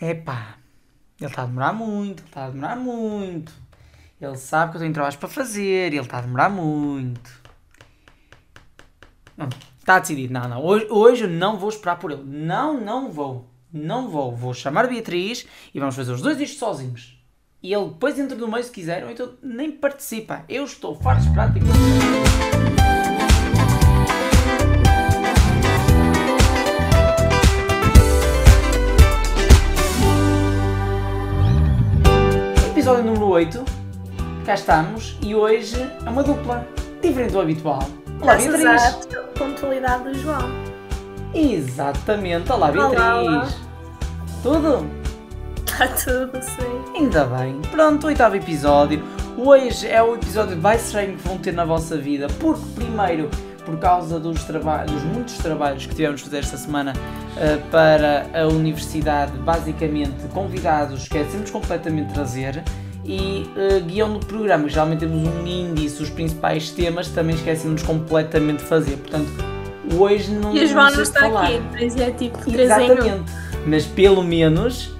Epá, ele está a demorar muito, ele está a demorar muito. Ele sabe que eu tenho trabalhos para fazer, ele está a demorar muito. Está decidido, não, não. Hoje, hoje eu não vou esperar por ele. Não, não vou. Não vou. Vou chamar Beatriz e vamos fazer os dois isto sozinhos. E ele depois entra no meio se quiser, ou então nem participa. Eu estou farto de esperar. Episódio número 8. Cá estamos e hoje é uma dupla. Diferente do habitual. Olá, Graças Beatriz. à pontualidade do João. Exatamente. Olá, Olá, Beatriz. olá. Tudo? Está tudo sim. Ainda bem. Pronto, oitavo episódio. Hoje é o episódio mais estranho que vão ter na vossa vida. Porque, primeiro, por causa dos, muitos trabalhos que tivemos de fazer esta semana eh, para a universidade, basicamente convidados, esquecemos completamente de trazer. E eh, guião do programa, geralmente temos um índice, os principais temas, também esquecemos completamente de fazer. Portanto, hoje não, E o João não está falar. aqui, isso é tipo 3 em 1. Exatamente. Mas pelo menos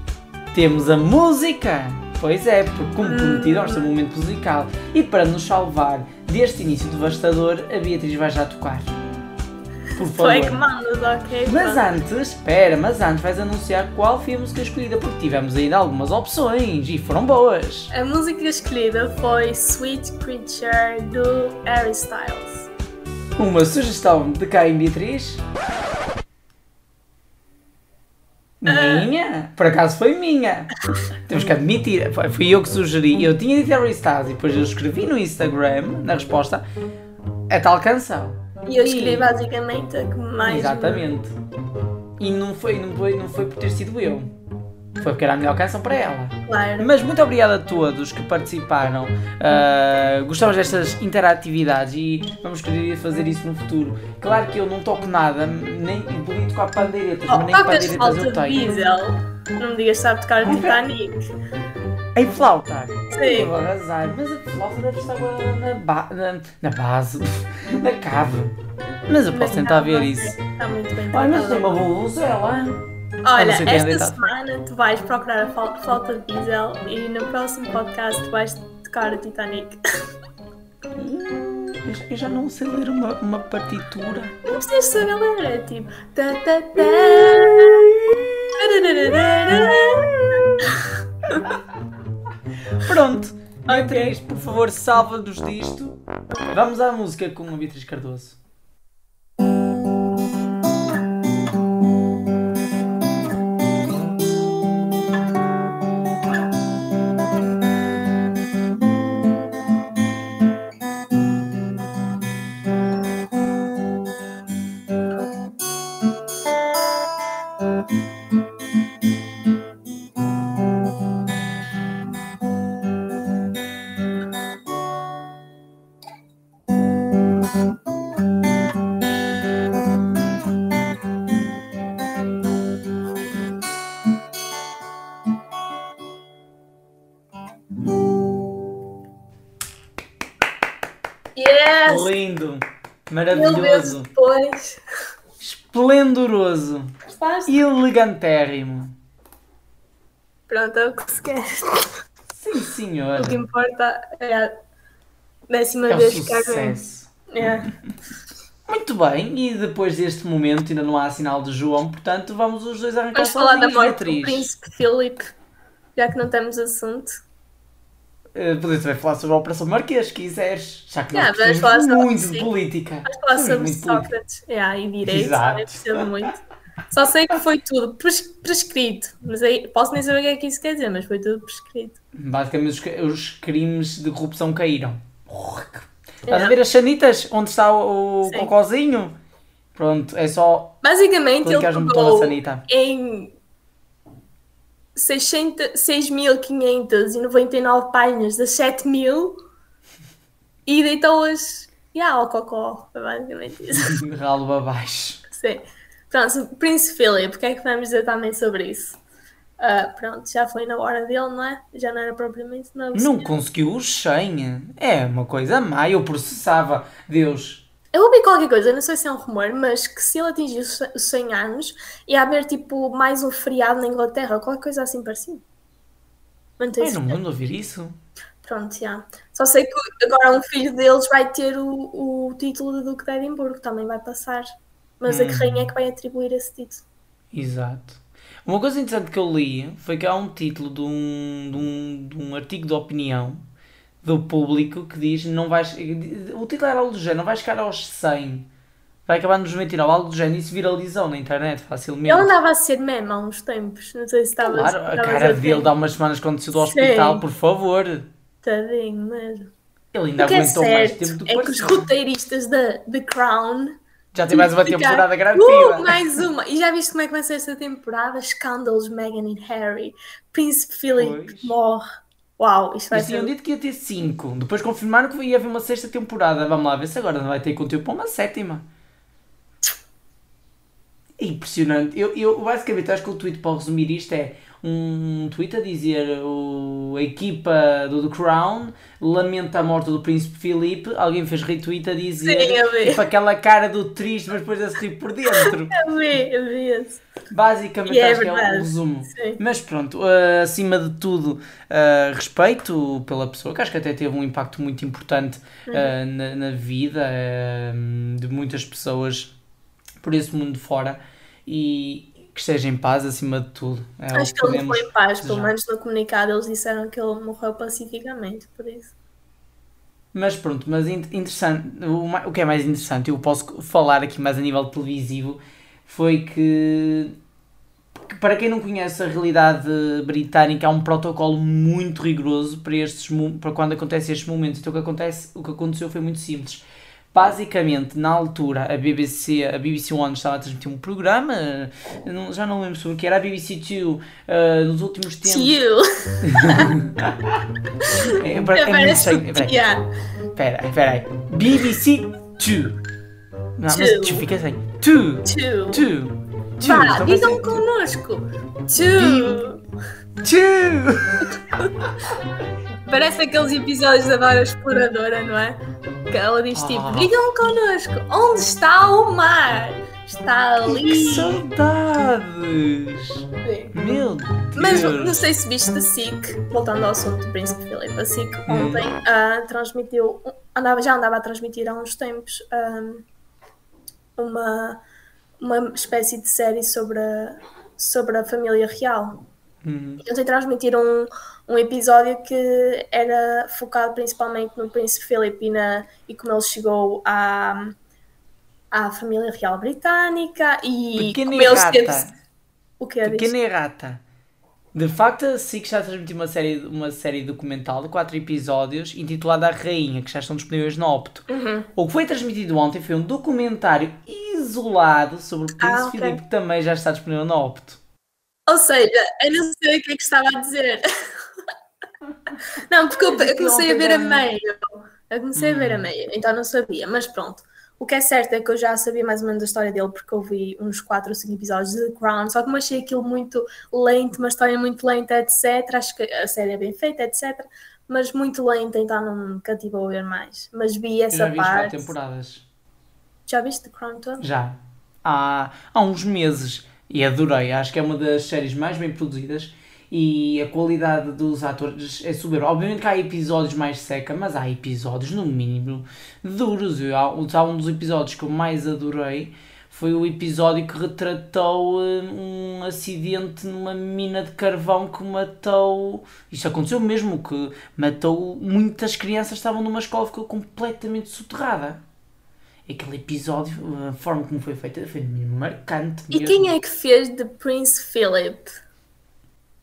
temos a música. Pois é, porque como prometido ter um momento musical. E para nos salvar deste início devastador, a Beatriz vai já tocar. Por favor. é que mandas, ok? Mas pronto. antes, espera, mas antes vais anunciar qual foi a música escolhida, porque tivemos ainda algumas opções e foram boas. A música escolhida foi Sweet Creature do Harry Styles. Uma sugestão de quem, Beatriz? Minha? Por acaso foi minha. Temos que admitir, foi, fui eu que sugeri. Eu tinha dito Harry Styles e depois eu escrevi no Instagram, na resposta, a tal canção. E eu escolhi E- basicamente a que mais. Exatamente. E não foi, não, foi, não foi por ter sido eu. Foi porque era a melhor canção para ela. Claro. Mas muito obrigado a todos que participaram. Uh, gostamos destas interatividades e vamos querer fazer isso no futuro. Claro que eu não toco nada, nem podia tocar pandeiretas, Oh, mas nem pandeiretas eu tenho. diesel. Não me digas que sabe tocar Titanic. Em flauta. Sim. Eu vou arrasar, mas a flauta deve estar na, ba na, na base, na cave. Mas eu posso tentar ver isso. Está muito bem. Olha, mas tem uma vuvuzela. Olha, não é esta semana tu vais procurar a fal- falta de diesel e no próximo podcast tu vais tocar o Titanic. Eu já- não sei ler uma, uma partitura. Não precisas saber ler, é tipo. tá, tá, tá. Pronto, Beatriz, por favor, salva-nos disto. Vamos à música com a Beatriz Cardoso. Maravilhoso, depois. esplendoroso, Gostaste? elegantérrimo. Pronto, é o que se quer. Sim, senhor. O que importa é a décima É vez que sucesso. É. Muito bem, e depois deste momento ainda não há sinal de João, portanto vamos os dois arrancar Vamos falar da morte do príncipe Philip, já que não temos assunto. Uh, Podemos também falar sobre a Operação Marquês, se quiseres, já que Yeah, nós percebemos falar sobre- muito de política. Vamos falar sobre. Sócrates é, e direito, Exato. percebo muito. Só sei que foi tudo pres- prescrito, mas aí posso nem saber o que é que isso quer dizer, mas foi tudo prescrito. Basicamente os, os crimes de corrupção caíram. Estás a Yeah. ver as chanitas onde está o, o Sim. cocózinho? Pronto, é só Basicamente, ele pegou em 600 6.599 páginas das 7.000 e deitou-as yeah, ao cocó. Basicamente isso. Ralo abaixo. Sim. Pronto, Príncipe Philip, o que é que vamos dizer também sobre isso? Ah, pronto, já foi na hora dele, não é? Já não era propriamente novo. Não senhor. conseguiu os 100. É uma coisa má. Eu processava. Deus, Eu ouvi qualquer coisa, não sei se é um rumor, mas que se ele atingir os 100 anos, ia haver tipo mais um feriado na Inglaterra, qualquer coisa assim parecida. Não tenho não de ouvir isso. Pronto, já. Só sei que agora um filho deles vai ter o, o título de Duque de Edimburgo, também vai passar. Mas hum. a que rainha é que vai atribuir esse título. Exato. Uma coisa interessante que eu li foi que há um título de um, de um, de um artigo de opinião do público que diz não vais. O título era algo do género, não vais chegar aos 100. Vai acabar nos 29, algo do género. Isso viralizou na internet facilmente. Ele andava a ser meme há uns tempos. Não sei se estava Claro, a cara dele dá umas semanas quando saiu do hospital, por favor. Tadinho mesmo. Ele ainda é aguentou é mais tempo do que É que os roteiristas da The Crown já tem mais uma temporada garantida. Uh, mais uma! E já viste como é que vai ser esta temporada? Scandals, Meghan e Harry. Príncipe Philip pois. morre. Uau, isto vai Mas ser. tinham dito que ia ter 5. Depois confirmaram que ia haver uma sexta temporada. Vamos lá ver se agora não vai ter conteúdo para uma sétima. É impressionante. Eu, eu basicamente acho que o tweet para resumir isto é um tweet a dizer o, a equipa do The Crown lamenta a morte do príncipe Filipe. Alguém fez retweet a dizer Sim, tipo, aquela cara do triste, mas depois a se rir por dentro. Eu vi, eu vi isso. Basicamente, é acho que é o resumo. Sim. Mas pronto, uh, acima de tudo, uh, respeito pela pessoa, que acho que até teve um impacto muito importante uh, uhum. na, na, vida de muitas pessoas por esse mundo fora. E, que esteja em paz acima de tudo. É Acho que, que ele foi em paz, pelo menos no comunicado eles disseram que ele morreu pacificamente, por isso. Mas pronto, mas interessante, o que é mais interessante, eu posso falar aqui mais a nível televisivo, foi que, que para quem não conhece a realidade britânica, há um protocolo muito rigoroso para, estes, para quando acontecem estes momentos. Então o que, acontece, o que aconteceu foi muito simples Basicamente, na altura, a BBC, a BBC One estava a transmitir um programa, já não lembro sobre o que era, a BBC Two, uh, nos últimos tempos. Two! é, para, é muito estranho. Espera, espera aí. BBC Two. Não, mas tu fica assim. Two. Two. Two. Two. Vá, digam connosco. Two. Two. Parece aqueles episódios da Dora Exploradora, não é? Que ela diz tipo: oh. digam connosco, onde está o mar? Está ali. Que saudades! Sim. Meu Deus! Mas não sei se viste a SIC, voltando ao assunto do Príncipe Filipe, a SIC hum. ontem uh, transmitiu, andava, já andava a transmitir há uns tempos um, uma, uma espécie de série sobre a, sobre a família real. Uhum. Ontem transmitiram um, um episódio que era focado principalmente no Príncipe Philip e, na, e como ele chegou à, à família real britânica e Pequena como ele esteve... O que é Pequena errata. De facto, a SIC já transmitiu uma série, uma série documental de quatro episódios intitulada A Rainha, que já estão disponíveis no Opto. Uhum. O que foi transmitido ontem foi um documentário isolado sobre o Príncipe ah, okay. Filipe, que também já está disponível no Opto. Ou seja, eu não sei o que é que estava a dizer. Não, porque eu, eu comecei a ver a meio. Eu comecei a ver a hum. meio, então não sabia, mas pronto. O que é certo é que eu já sabia mais ou menos a história dele porque eu vi uns 4 ou 5 episódios de The Crown, só que eu achei aquilo muito lento, uma história muito lenta, etc. Acho que a série é bem feita, etc. Mas muito lenta, então não me cativou a ver mais. Mas vi essa eu já vi parte. temporadas. Já viste The Crown todo? Já. Há, há uns meses e adorei. Acho que é uma das séries mais bem produzidas e a qualidade dos atores é soberba. Obviamente que há episódios mais seca, mas há episódios, no mínimo, duros. Eu, há, um dos episódios que eu mais adorei foi o episódio que retratou hum, um acidente numa mina de carvão que matou. Isto aconteceu mesmo, que matou muitas crianças estavam numa escola ficou completamente soterrada. Aquele episódio, a forma como foi feita, foi marcante. Mesmo. E quem é que fez de Prince Philip?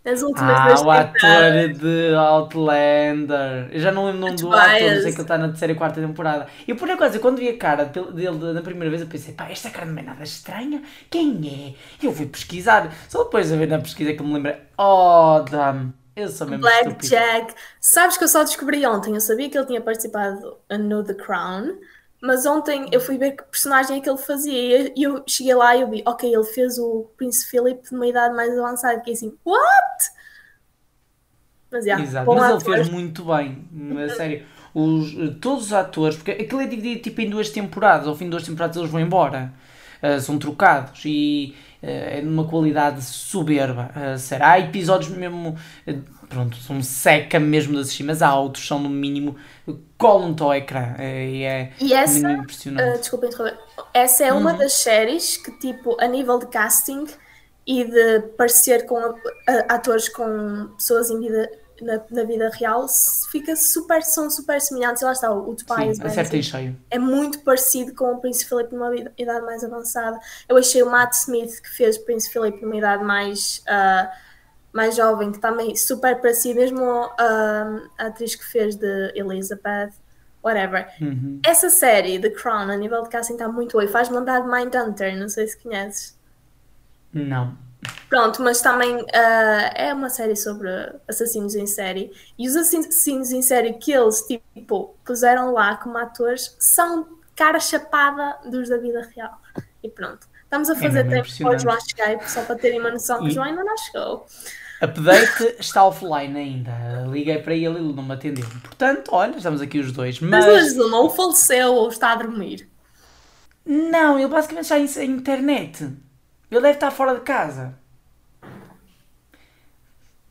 As últimas ah, o ator de Outlander. Eu já não lembro o nome do biased. ator, sei que ele está na terceira e quarta temporada. E por acaso, quando vi a cara dele na primeira vez, eu pensei, pá, esta cara não é nada estranha. Quem é? E eu fui pesquisar. Só depois de ver na pesquisa que eu me lembrei. Oh, damn. Eu sou mesmo Black Jack. Sabes que eu só descobri ontem. Eu sabia que ele tinha participado no The Crown. Mas ontem eu fui ver que personagem é que ele fazia e eu cheguei lá e eu vi, ok, ele fez o Príncipe Philip numa idade mais avançada. Fiquei assim, what? Mas, yeah, Exato, mas ele fez muito bem, a sério. os, todos os atores, porque aquilo é dividido tipo em duas temporadas, ao fim de duas temporadas eles vão embora, uh, são trocados e uh, é de uma qualidade soberba. Uh, será? Há episódios mesmo, pronto, são seca mesmo de assistir, mas há outros são no mínimo colam-te ao ecrã e é e essa, impressionante. Uh, desculpa interromper, essa é uma uhum. das séries que tipo, a nível de casting e de parecer com atores com pessoas em vida na, na, vida real fica super, são super semelhantes. E lá está, o Tobias Sim, é muito parecido com o Príncipe Filipe numa idade mais avançada. Eu achei o Matt Smith, que fez o Príncipe Filipe numa idade mais, uh, mais jovem, que também super parecido, mesmo a atriz que fez de Elizabeth. Whatever. Uhum. Essa série, The Crown, a nível de casting, está muito boa. E faz mandar de Mindhunter, não sei se conheces. Não. Pronto, mas também uh, é uma série sobre assassinos em série. E os assassinos em série que eles, tipo, puseram lá como atores são cara chapada dos da vida real. E pronto. Estamos a é fazer é tempo para o João chegar, só para terem uma noção que o João ainda não chegou. Update está offline ainda. Liguei para ele e ele não me atendeu. Portanto, olha, estamos aqui os dois. Mas, mas ele não faleceu ou está a dormir. Não, ele basicamente está em internet. Ele deve estar fora de casa.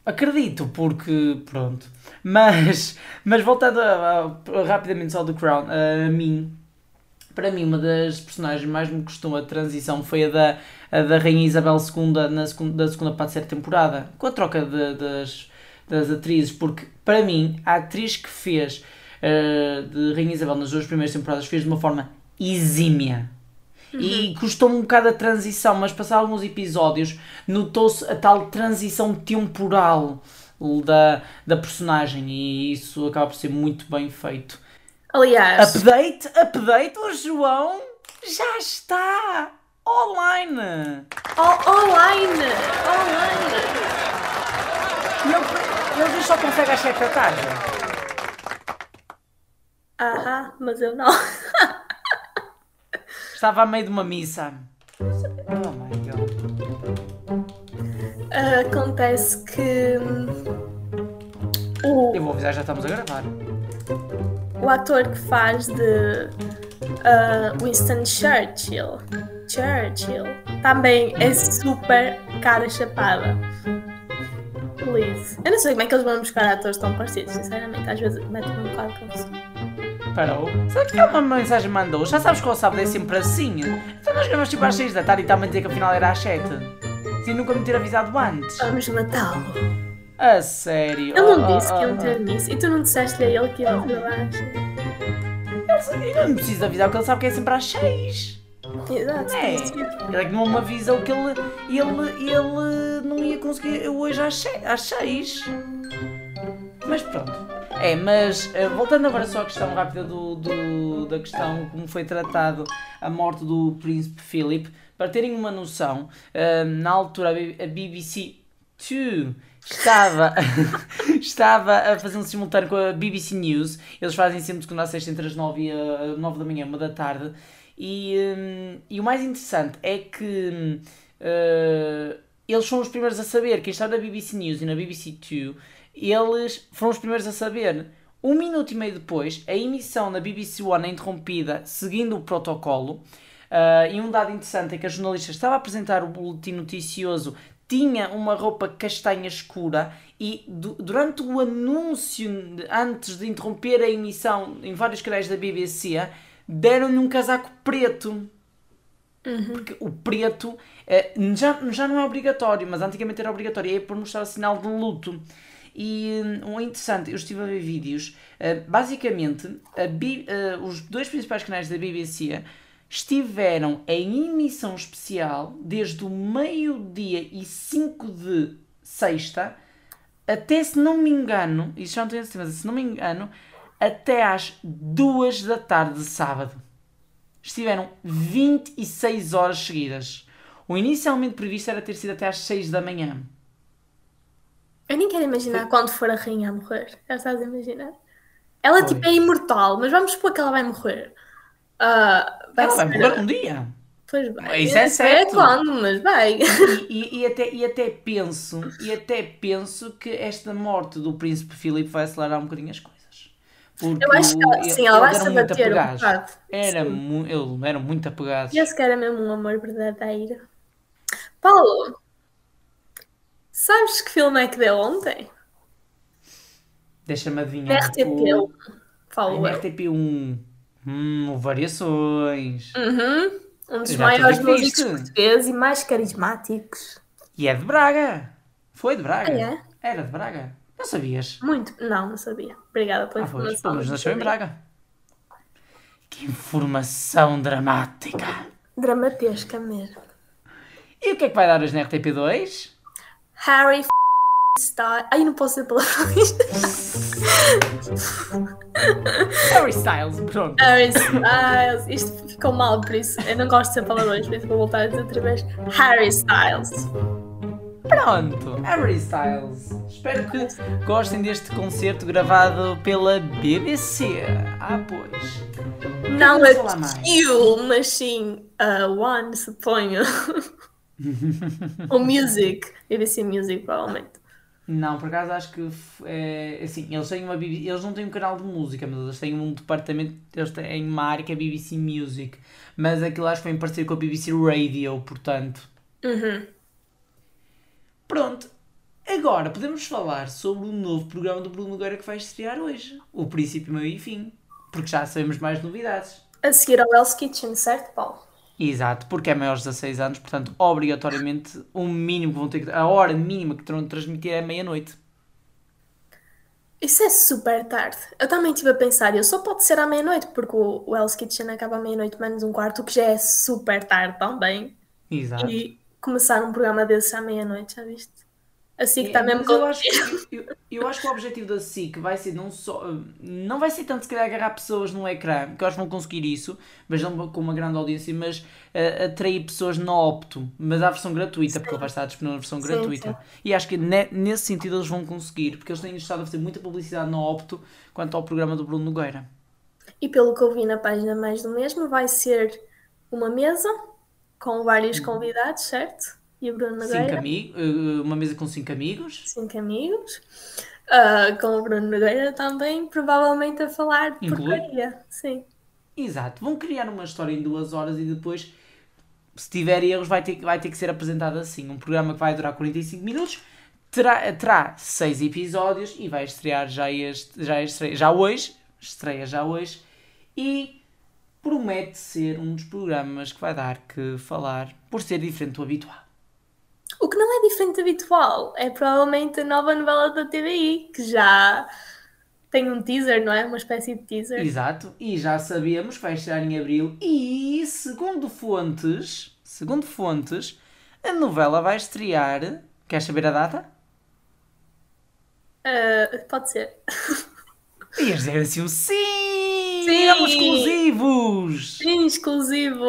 Acredito, porque pronto. Mas, mas voltando a, a, rapidamente só do Crown, a, mim, para mim, uma das personagens mais me custou a transição foi a da, a da Rainha Isabel II na segunda, da segunda para a terceira temporada, com a troca de, das, das atrizes, porque para mim, a atriz que fez uh, de Rainha Isabel nas duas primeiras temporadas fez de uma forma exímia Uhum. E custou-me um bocado a transição, mas passados alguns episódios notou-se a tal transição temporal da, da personagem e isso acaba por ser muito bem feito. Aliás, update, update, o João já está online. O online, online. E ele, ele só consegue às 7 da tarde. Aham, mas eu não. Estava a meio de uma missa. Oh my god. Acontece que. O, Eu vou avisar, já estamos a gravar. o ator que faz de uh, Winston Churchill, Churchill, também é super cara chapada. Please. Eu não sei como é que eles vão buscar atores tão parecidos, sinceramente. Às vezes mete-me um bocado de confusão parou. Sabe que é uma mensagem mandou? Já sabes que o sábado é sempre assim. Então nós gravamos tipo às 6 da tarde e está-me a dizer que afinal era às 7. Sem nunca me ter avisado antes. Vamos matá-lo. A sério? Ele não oh, disse oh, que iam ter nisso. E tu não disseste a ele que ia ter às Eu não preciso avisar porque ele sabe que é sempre às 6. Exato. É. Ele é que não me avisou que ele, ele, ele não ia conseguir hoje às 6. Mas pronto. É, mas uh, voltando agora só à questão rápida do, do, da questão como foi tratado a morte do príncipe Philip, para terem uma noção, uh, na altura a BBC 2 estava, estava a fazer um simultâneo com a BBC News, eles fazem sempre segunda a sexta entre as 9 e a 9 da manhã, uma da tarde, e, um, e o mais interessante é que uh, eles foram os primeiros a saber, quem está na BBC News e na BBC 2 eles foram os primeiros a saber. Um minuto e meio depois, a emissão na BBC One é interrompida seguindo o protocolo. Uh, e um dado interessante é que a jornalista estava a apresentar o boletim noticioso, tinha uma roupa castanha escura e du durante o anúncio, antes de interromper a emissão em vários canais da BBC, deram-lhe um casaco preto. Uhum. Porque o preto eh, já, já não é obrigatório, mas antigamente era obrigatório, é por mostrar sinal de luto. E um, interessante, eu estive a ver vídeos, uh, basicamente, uh, os dois principais canais da BBC estiveram em emissão especial desde o meio-dia e 5 de sexta até, se não me engano, isso já não tenho certeza, se não me engano, até às 2 da tarde de sábado. Estiveram 26 horas seguidas. O inicialmente previsto era ter sido até às 6 da manhã. Eu nem quero imaginar quando for a rainha a morrer. Já estás a imaginar? Ela Foi. tipo é imortal, mas vamos supor que ela vai morrer. Uh, vai ela vai morrer um dia. Pois bem. Isso é certo. É quando, mas vai. E, e, e, até, e até penso, e até penso que esta morte do príncipe Filipe vai acelerar um bocadinho as coisas. Porque Eu acho que ela- sim, ela vai se bater um bocado. Era mu eles eram muito apegados. Esse que era mesmo um amor verdadeiro. Paulo, sabes que filme é que deu ontem? Deixa-me adivinhar. RTP1. O... Falo Ai, eu. na RTP1. Hum, variações. Uhum. Um dos já maiores músicos portugueses e mais carismáticos. E é de Braga. Foi de Braga. Ah, é? Era de Braga. Não sabias? Muito. Não, não sabia. Obrigada pela Ah, pois. informação. Menos não nasceu em. Braga. Que informação dramática. Dramatesca mesmo. E o que é que vai dar hoje na RTP2? Harry f... Styles. Ai, não posso dizer palavras. Harry Styles, pronto. Harry Styles. Isto ficou mal, por isso eu não gosto de ser palavrões, por isso vou voltar a dizer outra vez. Harry Styles. Pronto, Harry Styles. Espero que gostem deste concerto gravado pela BBC. Ah, pois. Não Vamos a falar mais. Q, mas sim a One, suponho. o Music. BBC Music, provavelmente. Não, por acaso acho que f- é assim, eles têm uma BBC, eles não têm um canal de música, mas eles têm um departamento, eles têm uma área que é BBC Music, mas aquilo acho que foi em parceria com a BBC Radio, portanto. Uhum. Pronto. Agora podemos falar sobre o novo programa do Bruno Nogueira que vai estrear hoje. O princípio, meio e fim. Porque já sabemos mais novidades. A seguir ao Hell's Kitchen, certo, Paulo? Exato, porque é maiores de 16 anos, portanto, obrigatoriamente, o mínimo que vão ter que. A hora mínima que terão de transmitir é meia-noite. Isso é super tarde. Eu também estive a pensar, eu só pode ser à meia-noite, porque o, o Hell's Kitchen acaba à meia-noite menos um quarto, o que já é super tarde também. Exato. E começar um programa desses à meia-noite, já viste? Assim que está É, mesmo mas eu com... acho, que, eu, eu acho que o objetivo da SIC vai ser não só. Não vai ser tanto se calhar agarrar pessoas no ecrã, que eu acho que vão conseguir isso, mas não com uma grande audiência, mas eh, atrair pessoas na Opto, mas à versão gratuita, porque ele vai estar disponível na versão Sim, gratuita. E acho que ne- nesse sentido eles vão conseguir, porque eles têm estado a fazer muita publicidade na Opto quanto ao programa do Bruno Nogueira. E pelo que eu vi na página mais do mesmo, vai ser uma mesa com vários convidados, certo? E o Bruno Uhum. Cinco Nogueira, amigos, eh, uma mesa com cinco amigos, cinco amigos. Ah, com o Bruno Nogueira também, provavelmente a falar de Inclui? porcaria. Sim. Exato, vão criar uma história em duas horas e depois, se tiver erros, vai ter, que- vai ter que ser apresentado assim. Um programa que vai durar 45 minutos, terá, terá seis episódios e vai estrear já, este, já, estreia, já hoje, estreia já hoje, e promete ser um dos programas que vai dar que falar por ser diferente do habitual. O que não é diferente do habitual é provavelmente a nova novela da TVI, que já tem um teaser, não é? Uma espécie de teaser. Exato, e já sabemos que vai estrear em abril e segundo fontes, segundo fontes, a novela vai estrear. Queres saber a data? Ah, pode ser. Ias dizer assim um sim! Sim! Éramos exclusivos! Sim, exclusivo.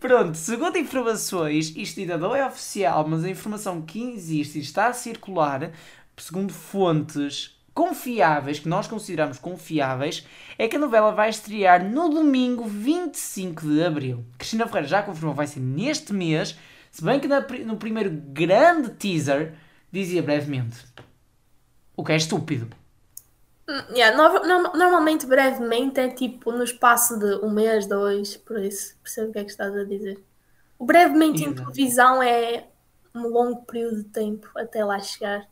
Pronto, segundo informações, isto ainda não é oficial, mas a informação que existe e está a circular, segundo fontes confiáveis, que nós consideramos confiáveis, é que a novela vai estrear no domingo 25 de abril. Cristina Ferreira já confirmou que vai ser neste mês, se bem que no primeiro grande teaser dizia brevemente. O que é estúpido. Hum, yeah, no- no- normalmente, brevemente, é tipo no espaço de um mês, dois, por isso. Percebo o que é que estás a dizer. O brevemente em Exato. televisão é um longo período de tempo até lá chegar.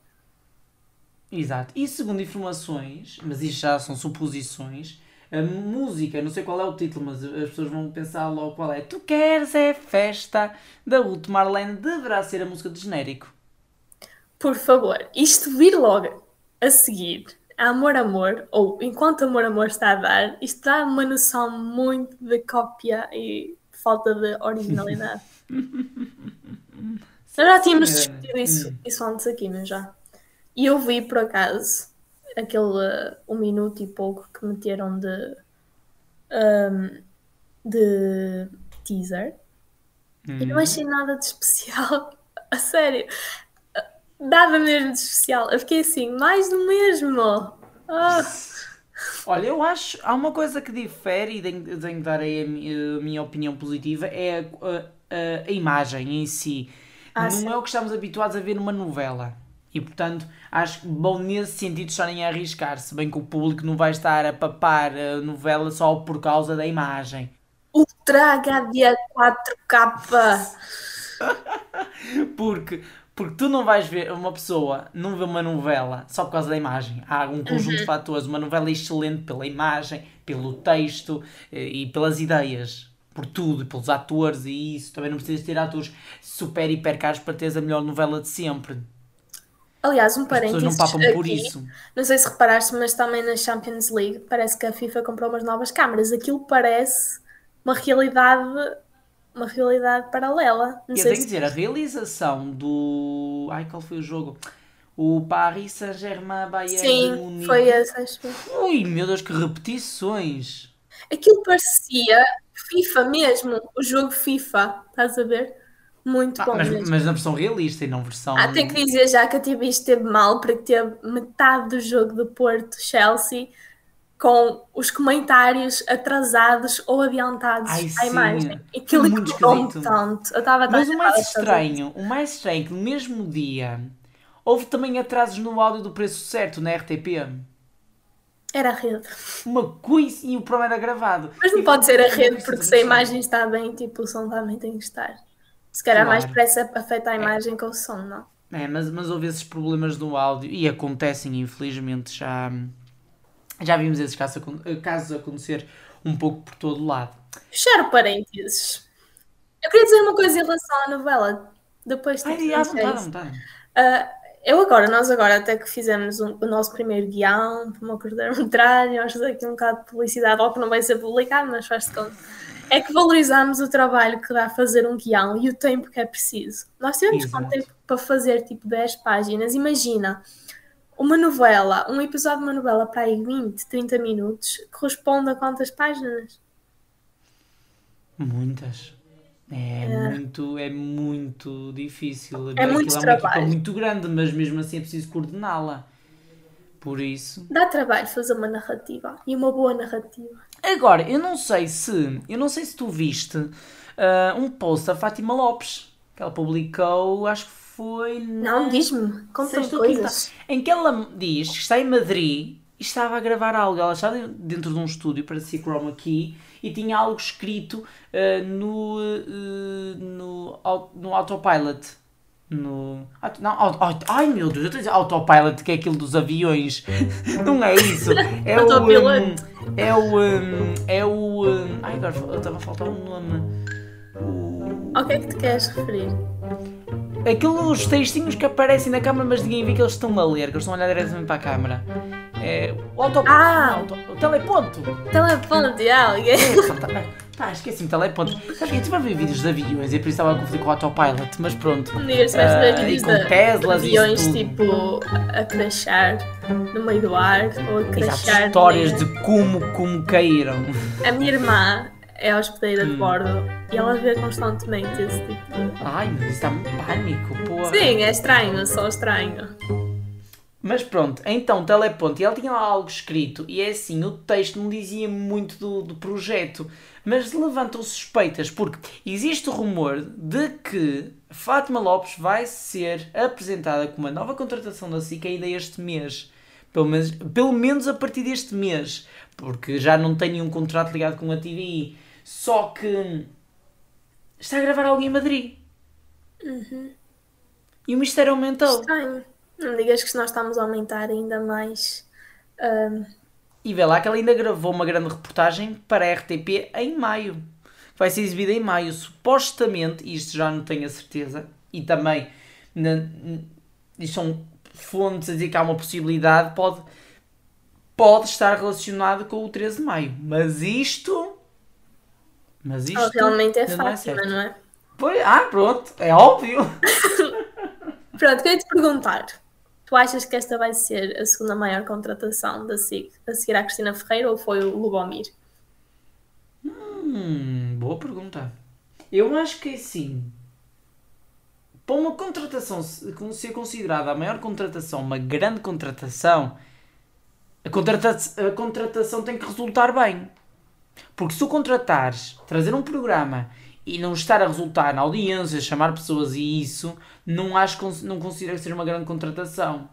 Exato. E segundo informações, mas isto já são suposições, a música, não sei qual é o título, mas as pessoas vão pensar logo qual é. Tu queres é festa da última Marlene, deverá ser a música de genérico. Por favor, isto vir logo a seguir, Amor Amor, ou Enquanto Amor Amor está a dar, isto dá uma noção muito de cópia e falta de originalidade. Nós já tínhamos Sim, discutido isso, hum. isso antes aqui, não é já? E eu vi por acaso aquele uh, um minuto e pouco que meteram de, um, de teaser e não achei nada de especial. A sério. Nada mesmo de especial. Eu fiquei assim, mais do mesmo. Ah, Olha, eu acho, há uma coisa que difere e tenho, tenho que dar aí a minha opinião positiva, é a, a- a imagem em si. Ah, não sim. é o que estamos habituados a ver numa novela. E portanto, acho bom nesse sentido estarem a arriscar, se bem que o público não vai estar a papar a novela só por causa da imagem. Ultra HD 4K! porque, porque tu não vais ver uma pessoa, não vê uma novela só por causa da imagem. Há um conjunto de fatores. Uma novela é excelente pela imagem, pelo texto eh, e pelas ideias. Por tudo, pelos atores e isso. Também não precisas ter atores super hiper caros para teres a melhor novela de sempre. Aliás, um As parênteses pessoas não papam por isso. Não sei se reparaste, mas também na Champions League parece que a FIFA comprou umas novas câmaras. Aquilo parece uma realidade, uma realidade paralela. Não Eu tenho que se... dizer, a realização do. Ai, qual foi o jogo? O Paris Saint-Germain Bayern Sim, Munique. foi que- Ui, meu Deus, que repetições! Aquilo parecia FIFA mesmo, o jogo FIFA, estás a ver? Muito Ah, bom mas, mesmo. mas na versão realista e não versão. Ah, tenho que dizer já que a TV esteve mal porque teve metade do jogo do Porto-Chelsea com os comentários atrasados ou adiantados Ai, à sim. imagem. Aquilo Muito incomodou-me tanto. Eu estava Mas o mais estranho, o mais estranho é que no mesmo dia houve também atrasos no áudio do preço certo na RTP. Era a rede. Uma coisa e o programa era gravado. Mas não E pode ser a rede porque que se a imagem está bem, tipo, o som também tem que estar. Se calhar mais Claro. depressa afeta a imagem que o som, não? É, mas, mas houve esses problemas no áudio e acontecem, infelizmente, já, já vimos esses casos, acon- casos acontecer um pouco por todo lado. Fechar parênteses. Eu queria dizer uma coisa em relação à novela. Depois se- vontade. Ah, eu agora, nós agora até que fizemos um- o nosso primeiro guião para uma curta-metragem, vamos fazer aqui um bocado de publicidade, algo que não vai ser publicado, mas faz-se conta. É que valorizamos o trabalho que dá fazer um guião e o tempo que é preciso. Nós tivemos Exato. com tempo para fazer tipo 10 páginas. Imagina, uma novela, um episódio de uma novela para aí 20, 30 minutos, corresponde a quantas páginas? Muitas. É, muito, é muito difícil. É muito Aquilo é uma trabalho. equipa muito grande, mas mesmo assim é preciso coordená-la. Por isso. Dá trabalho fazer uma narrativa e uma boa narrativa. Agora, eu não sei se. Eu não sei se tu viste ah, um post da Fátima Lopes que ela publicou, acho que foi. na Não, diz-me, quinta, coisas. Em que ela diz que está em Madrid e estava a gravar algo. Ela estava dentro de um estúdio para si Chroma Key e tinha algo escrito ah, no, ah, no, no autopilot. No. Não, auto- auto- ai meu Deus, eu estou a dizer autopilot, que é aquilo dos aviões. Não é isso. É o. Hum, é o. hum, É o. hum, Ai, agora estava a faltar um nome. O- Ao que é que te queres referir? Aqueles textinhos que aparecem na câmara, mas ninguém vê que eles estão a ler, que eles estão a olhar diretamente para a câmara. É. O auto. Ah! auto- o teleponto! Teleponto, ah, alguém. Pá, esqueci-me, teleponto. Sabes que eu estive a ver vídeos de aviões e por isso estava a confundir com o autopilot, mas pronto. Dias Ah, vais ver e com Teslas e aviões tudo. tipo a crashar no meio do ar ou a Exato, crashar. histórias no- de como, como caíram. A minha irmã é hospedeira Hum. de bordo e ela vê constantemente esse tipo de. Ai, mas isso dá-me pânico, pô. Sim, é estranho, só estranho. Mas pronto, então teleponto, e ele tinha lá algo escrito, e é assim, o texto não dizia muito do, do projeto, mas levantam suspeitas, porque existe o rumor de que Fátima Lopes vai ser apresentada como uma nova contratação da SIC ainda este mês. Pelo menos, pelo menos a partir deste mês, porque já não tem nenhum contrato ligado com a TVI. Só que está a gravar algo em Madrid. E o mistério aumentou. Estranho. Não digas que nós estamos a aumentar ainda mais. ahm, E vê lá que ela ainda gravou uma grande reportagem para a RTP em maio. Vai ser exibida em maio. Supostamente, e isto já não tenho a certeza, e também na, isto são fontes a dizer que há uma possibilidade, pode, pode estar relacionado com o 13 de maio. Mas isto. Mas isto. ela realmente é ainda não é não é? Pois, ah, pronto, é óbvio. Pronto, queria te perguntar. Tu achas que esta vai ser a segunda maior contratação da SIC a seguir à Cristina Ferreira ou foi o Lubomir? Hum, boa pergunta. Eu acho que é assim. Para uma contratação ser considerada a maior contratação, uma grande contratação, a, contrata a contratação tem que resultar bem. Porque se tu contratares, trazer um programa e não estar a resultar na audiência, chamar pessoas e isso, não acho não considero ser uma grande contratação.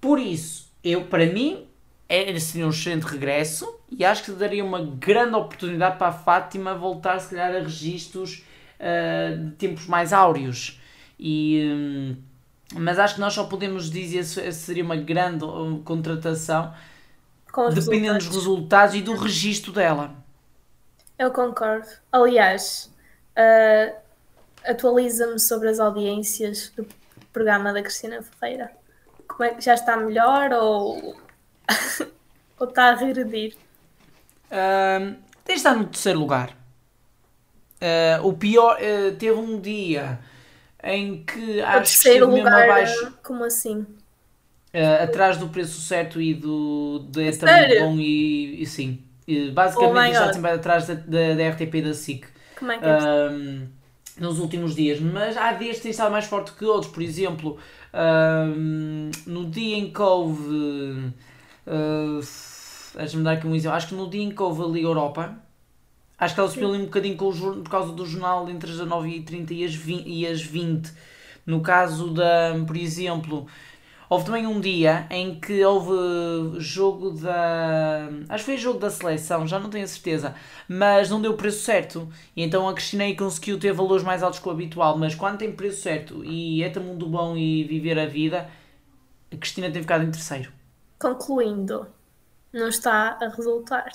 Por isso, eu para mim é, seria um excelente regresso e acho que daria uma grande oportunidade para a Fátima voltar se calhar a registros uh, de tempos mais áureos. E, um, mas acho que nós só podemos dizer se seria uma grande uh, contratação dependendo dos resultados e do registro dela. Eu concordo. Aliás, uh, atualiza-me sobre as audiências do programa da Cristina Ferreira. Como é que já está melhor ou, ou está a regredir? Uh, tem estado no terceiro lugar. Uh, o pior, uh, teve um dia em que o acho que esteve mesmo abaixo. Como assim? Uh, atrás do preço certo e do de é bom e, e sim. Basicamente oh está sempre atrás da, da, da, RTP da SIC. Como é que é? Um, nos últimos dias, mas há dias que tem estado mais forte que outros. Por exemplo, um, no dia em que houve. Uh, Deixa-me dar aqui um exemplo. Acho que no dia em que houve a Liga Europa, acho que ela subiu ali um bocadinho com o, por causa do jornal entre as 9h30 e as 20. E as 20. No caso da, por exemplo, Houve também um dia em que houve jogo da. Acho que foi jogo da seleção, já não tenho a certeza. Mas não deu o preço certo. E então a Cristina aí conseguiu ter valores mais altos que o habitual. Mas quando tem preço certo e é também mundo bom e viver a vida, a Cristina tem ficado em terceiro. Concluindo, não está a resultar.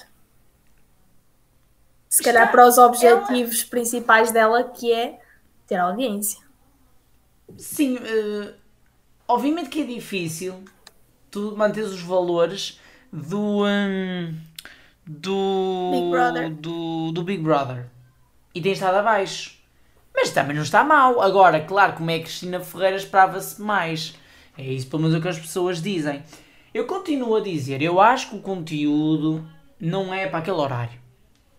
Se está, calhar para os objetivos ela... principais dela, que é ter audiência. Sim, uh obviamente que é difícil tu manteres os valores do. Um, do. Big Brother. Do, do Big Brother. E tem estado abaixo. Mas também não está mal. Agora, claro, como é que Cristina Ferreira esperava-se mais. É isso pelo menos o que as pessoas dizem. Eu continuo a dizer, eu acho que o conteúdo não é para aquele horário.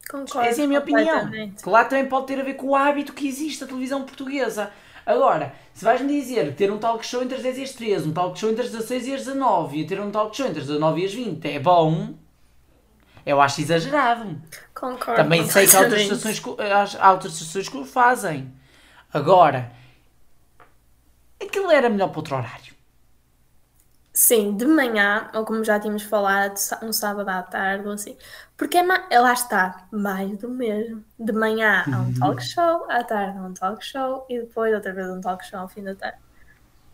Concordo. Essa é a minha opinião. Claro, também pode ter a ver com o hábito que existe a televisão portuguesa. Agora, se vais-me dizer ter um talk show entre as 10 e as 13, um talk show entre as 16 e as 19 e ter um talk show entre as 19 e as 20 é bom, eu acho exagerado. Concordo. Também sei que há outras estações, há outras estações que o fazem. Agora, aquilo era melhor para outro horário. Sim, de manhã, ou como já tínhamos falado, um sábado à tarde ou assim. Porque é lá está, mais do mesmo. De manhã há um uhum. talk show, à tarde há um talk show e depois outra vez um talk show ao fim da tarde.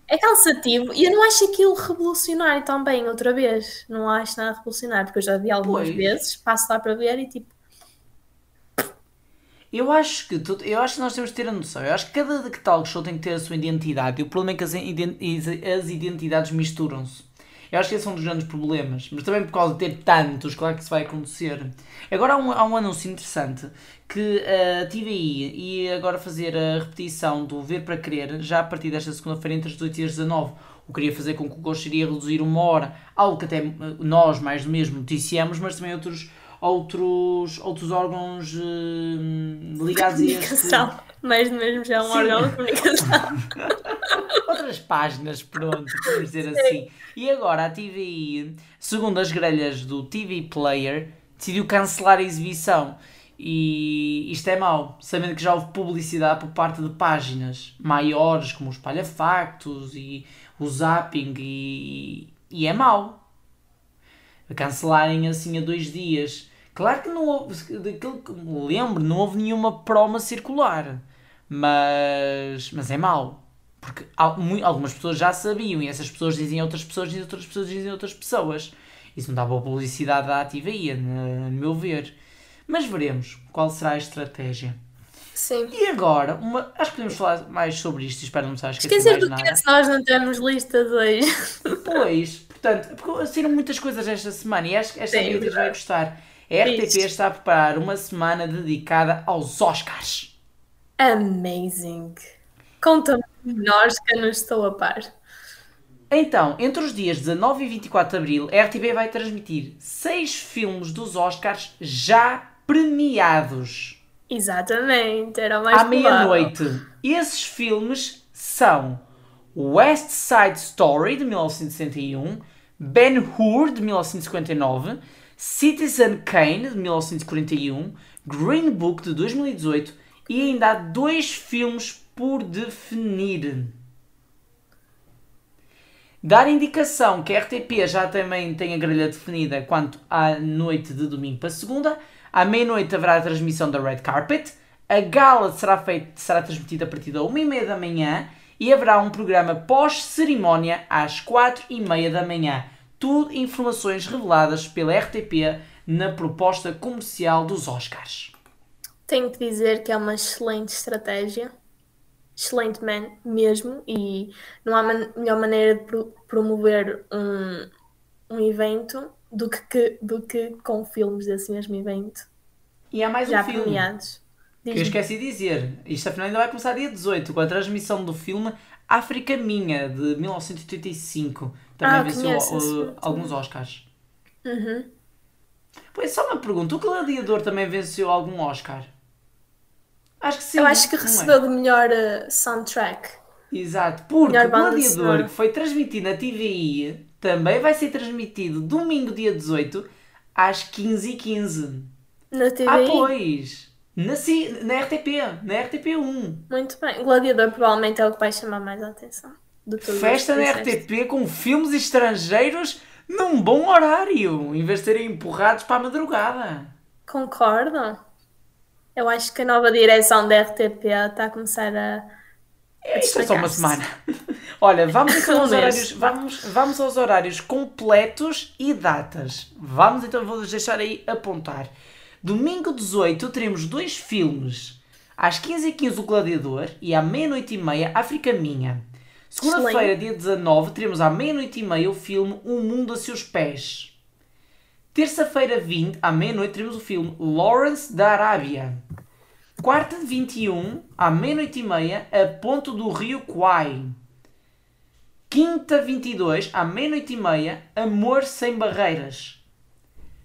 É cansativo e eu não acho aquilo revolucionário também, outra vez. Não acho nada revolucionário, porque eu já vi algumas pois. vezes, passo lá para ver e tipo. Eu acho que tu, eu acho que nós temos de ter a noção. Eu acho que cada talk show tem que ter a sua identidade. E o problema é que as, as identidades misturam-se. Eu acho que esse é um dos grandes problemas. Mas também por causa de ter tantos, claro que isso vai acontecer. Agora há um, há um anúncio interessante que a TVI e agora fazer a repetição do Ver para Querer já a partir desta segunda-feira entre as 18 e as 19. O que queria fazer com que o gosto iria reduzir uma hora, algo que até eh, nós mais do mesmo noticiamos, mas também outros outros, outros órgãos uh, ligados a este... Mais do mesmo já é um Sim. órgão de comunicação. Outras páginas, pronto, vamos dizer Sim. assim. E agora a TVI, segundo as grelhas do TV Player, decidiu cancelar a exibição. E isto é mau, sabendo que já houve publicidade por parte de páginas maiores, como os Palhafactos e o Zapping, e, e é mau. Cancelarem assim a dois dias. Claro que não houve, daquilo que me lembro, não houve nenhuma proma circular. Mas, mas é mau. Porque algumas pessoas já sabiam e essas pessoas dizem outras pessoas e outras pessoas dizem outras pessoas. Isso não dá boa publicidade à aí, no meu ver. Mas veremos qual será a estratégia. Sim. E agora, uma, acho que podemos falar mais sobre isto. Espero não me esquecer Esquecer do que nós não temos lista de hoje. Pois, portanto, porque saíram muitas coisas esta semana e acho que esta Sim, vai gostar. A RTP está a preparar uma semana dedicada aos Oscars. Amazing! Conta-me nós que eu não estou a par. Então, entre os dias 19 e 24 de Abril, a RTP vai transmitir seis filmes dos Oscars já premiados. Exatamente, era o mais À meia-noite. Esses filmes são West Side Story, de 1961, Ben-Hur, de 1959, Citizen Kane, de 1941, Green Book, de 2018 e ainda há dois filmes por definir. Dar indicação que a RTP já também tem a grelha definida quanto à noite de domingo para segunda. À meia-noite haverá a transmissão da Red Carpet. A gala será, feita, será transmitida a partir da 1h30 da manhã e haverá um programa pós-cerimónia às 4h30 da manhã. Tudo informações reveladas pela RTP na proposta comercial dos Oscars. Tenho que dizer que é uma excelente estratégia, excelente man, mesmo, e não há man melhor maneira de pro promover um, um evento do que, que, do que com filmes desse mesmo evento. E há mais já um filme premiados. Que eu esqueci de dizer. Isto afinal ainda vai começar dia 18 com a transmissão do filme África Minha de 1985. Também Ah, venceu uh, alguns Oscars. Uhum. Pois só uma pergunta: o Gladiador também venceu algum Oscar? Acho que sim. Eu acho que é? recebeu de melhor uh, soundtrack. Exato, porque o Gladiador que foi transmitido na TVI também vai ser transmitido domingo, dia 18, às 15h15. Na TVI. Ah, pois! Na, na RTP, na RTP1. Muito bem. Gladiador provavelmente é o que vai chamar mais a atenção. De tudo Festa na. RTP com filmes estrangeiros num bom horário, em vez de serem empurrados para a madrugada. Concordo. Eu acho que a nova direção da RTP está a começar a. É, Isto é só uma semana. Olha, vamos aos horários, vamos, vamos aos horários completos e datas. Vamos então, vou-vos deixar aí apontar. Domingo 18 teremos dois filmes. Às 15h15 o Gladiador e à meia-noite e meia África Minha. Segunda-feira, dia 19, teremos à meia-noite e meia o filme Um Mundo a Seus Pés. Terça-feira 20, à meia-noite, teremos o filme Lawrence da Arábia. Quarta de 21, à meia-noite e meia, A Ponto do Rio Kwai. Quinta 22, à meia-noite e meia, Amor Sem Barreiras.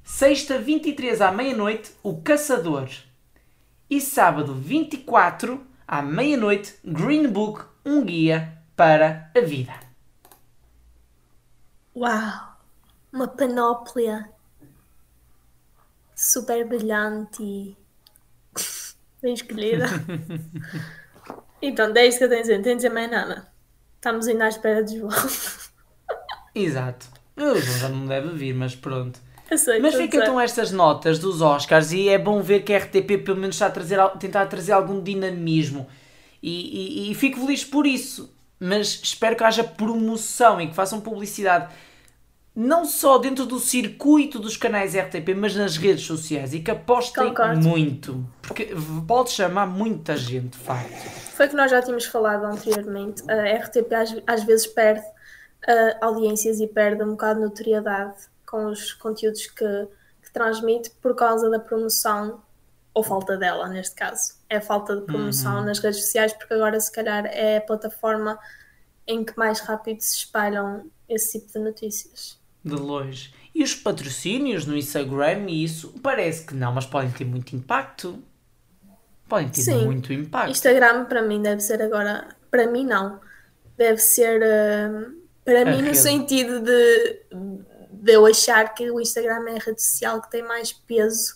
Sexta 23, à meia-noite, O Caçador. E sábado 24, à meia-noite, Green Book, um guia para a vida. Uau! Uma panóplia super brilhante e bem escolhida. então, é isso que eu tenho a dizer. Não tenho a dizer mais nada. Estamos ainda à espera de João. Exato. O João já não deve vir, mas pronto. Sei, Mas ficam dizer. então estas notas dos Oscars e é bom ver que a RTP pelo menos está a trazer, tentar trazer algum dinamismo e, e, e fico feliz por isso. Mas espero que haja promoção e que façam publicidade não só dentro do circuito dos canais RTP, mas nas redes sociais e que apostem Concordo. muito. Porque pode chamar muita gente, de facto. Foi o que nós já tínhamos falado anteriormente. A RTP às, às vezes perde ah, audiências e perde um bocado de notoriedade com os conteúdos que, que transmite por causa da promoção, ou falta dela, neste caso. É a falta de promoção nas redes sociais, porque agora, se calhar, é a plataforma em que mais rápido se espalham esse tipo de notícias. De longe. E os patrocínios no Instagram e isso, parece que não, mas podem ter muito impacto. Podem ter Sim. muito impacto. Instagram para mim deve ser agora, para mim não, deve ser ah, para A mim no rede. sentido de, de eu achar que o Instagram é a rede social que tem mais peso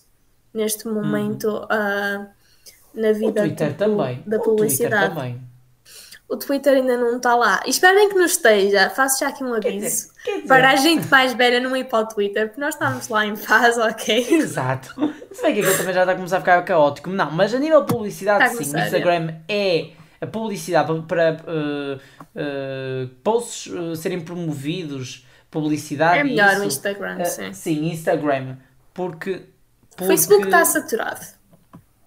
neste momento ah, na Uhum. O vida Twitter também. da O Twitter publicidade. também. O Twitter ainda não está lá. E esperem que não esteja. Faço já aqui um Quer aviso. dizer, quer dizer- Para a gente mais velha não ir para o Twitter, porque nós estamos lá em paz, ok? Exato. Se bem que aquilo também já está a começar a ficar caótico. Não, mas a nível de publicidade, sim. O Instagram é a publicidade para, para uh, uh, posts uh, serem promovidos, publicidade É melhor isso. o Instagram, Uh, sim. sim, Instagram. Porque. O porque Facebook está saturado.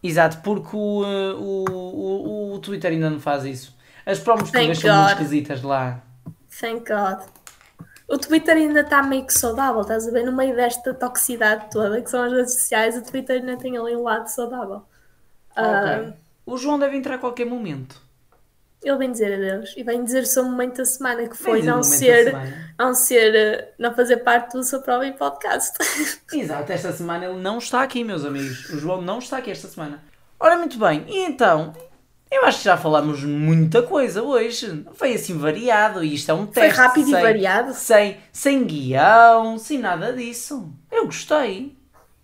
Exato, porque o, uh, o, o, o Twitter ainda não faz isso. As promos todas são muito esquisitas lá. Thank God. O Twitter ainda está meio que saudável, estás a ver? No meio desta toxicidade toda que são as redes sociais, o Twitter ainda tem ali um lado saudável. Ah, Ok. O João deve entrar a qualquer momento. Ele vem dizer adeus e vem dizer o seu momento da semana, que foi não ser, não ser, eh, não fazer parte do seu próprio podcast. Exato, esta semana ele não está aqui, meus amigos. O João não está aqui esta semana. Ora, muito bem, e então, Eu acho que já falamos muita coisa hoje. Foi assim variado e isto é um teste. Foi rápido sem, e variado. Sem, sem guião, sem nada disso. Eu gostei.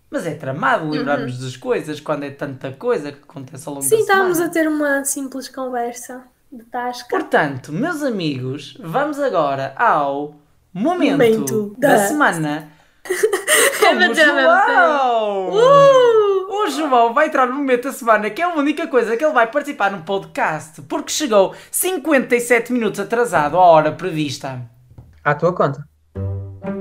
Mas é tramado lembrarmos das coisas quando é tanta coisa que acontece ao longo Uhum. Sim, da semana. estávamos a ter uma simples conversa de tasca. Portanto, meus amigos, vamos agora ao momento, Momento da, da- semana É com o ao mesmo João. Uh! O João vai entrar no momento da semana, que é a única coisa que ele vai participar no podcast, porque chegou 57 minutos atrasado à hora prevista. À tua conta.